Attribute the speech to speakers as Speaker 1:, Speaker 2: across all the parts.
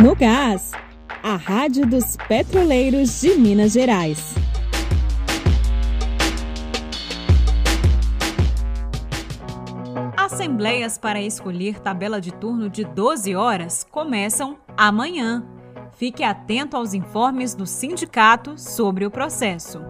Speaker 1: No Gás, a Rádio dos Petroleiros de Minas Gerais.
Speaker 2: Assembleias para escolher tabela de turno de 12 horas começam amanhã. Fique atento aos informes do sindicato sobre o processo.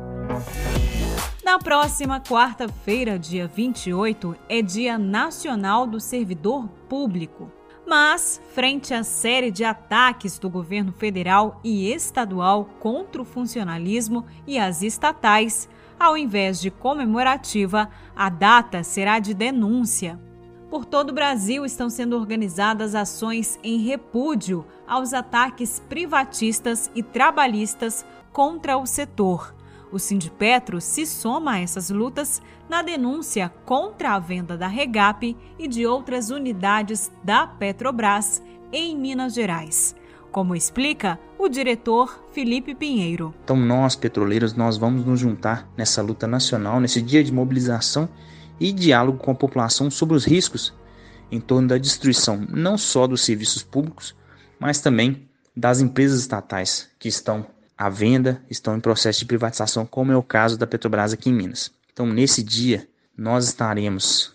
Speaker 2: Na próxima quarta-feira, dia 28, é Dia Nacional do Servidor Público. Mas, frente à série de ataques do governo federal e estadual contra o funcionalismo e as estatais, ao invés de comemorativa, a data será de denúncia. Por todo o Brasil estão sendo organizadas ações em repúdio aos ataques privatistas e trabalhistas contra o setor. O Sindipetro se soma a essas lutas na denúncia contra a venda da Regap e de outras unidades da Petrobras em Minas Gerais. Como explica o diretor Felipe Pinheiro.
Speaker 3: Então nós, petroleiros, nós vamos nos juntar nessa luta nacional, nesse dia de mobilização e diálogo com a população sobre os riscos em torno da destruição não só dos serviços públicos, mas também das empresas estatais que estão à venda, estão em processo de privatização, como é o caso da Petrobras aqui em Minas. Então, nesse dia, nós estaremos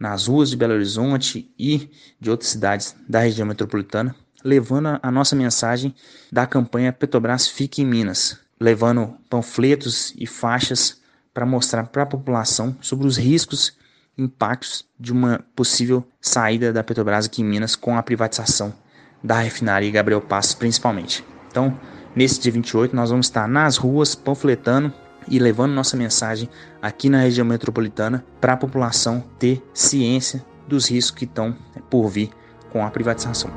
Speaker 3: nas ruas de Belo Horizonte e de outras cidades da região metropolitana, levando a nossa mensagem da campanha Petrobras Fique em Minas, levando panfletos e faixas para mostrar para a população sobre os riscos e impactos de uma possível saída da Petrobras aqui em Minas com a privatização da refinaria Gabriel Passos principalmente. Então, Nesse dia 28, nós vamos estar nas ruas panfletando e levando nossa mensagem aqui na região metropolitana para a população ter ciência dos riscos que estão por vir com a privatização.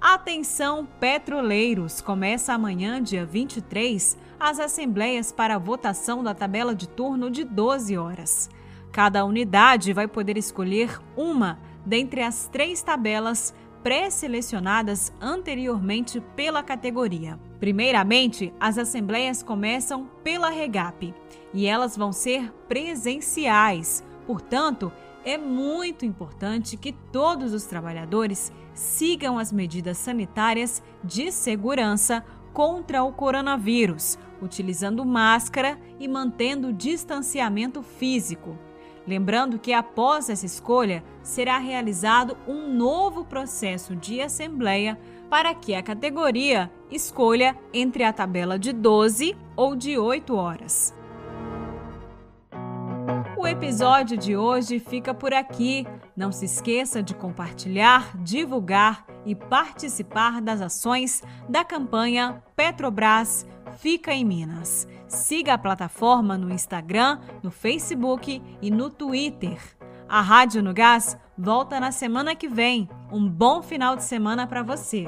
Speaker 2: Atenção, petroleiros! Começa amanhã, dia 23, as assembleias para a votação da tabela de turno de 12 horas. Cada unidade vai poder escolher uma dentre as três tabelas pré-selecionadas anteriormente pela categoria. Primeiramente, as assembleias começam pela REGAP e elas vão ser presenciais. Portanto, é muito importante que todos os trabalhadores sigam as medidas sanitárias de segurança contra o coronavírus, utilizando máscara e mantendo distanciamento físico. Lembrando que após essa escolha será realizado um novo processo de assembleia para que a categoria escolha entre a tabela de 12 ou de 8 horas. O episódio de hoje fica por aqui. Não se esqueça de compartilhar, divulgar e participar das ações da campanha Petrobras Fica em Minas. Siga a plataforma no Instagram, no Facebook e no Twitter. A Rádio no Gás volta na semana que vem. Um bom final de semana para você.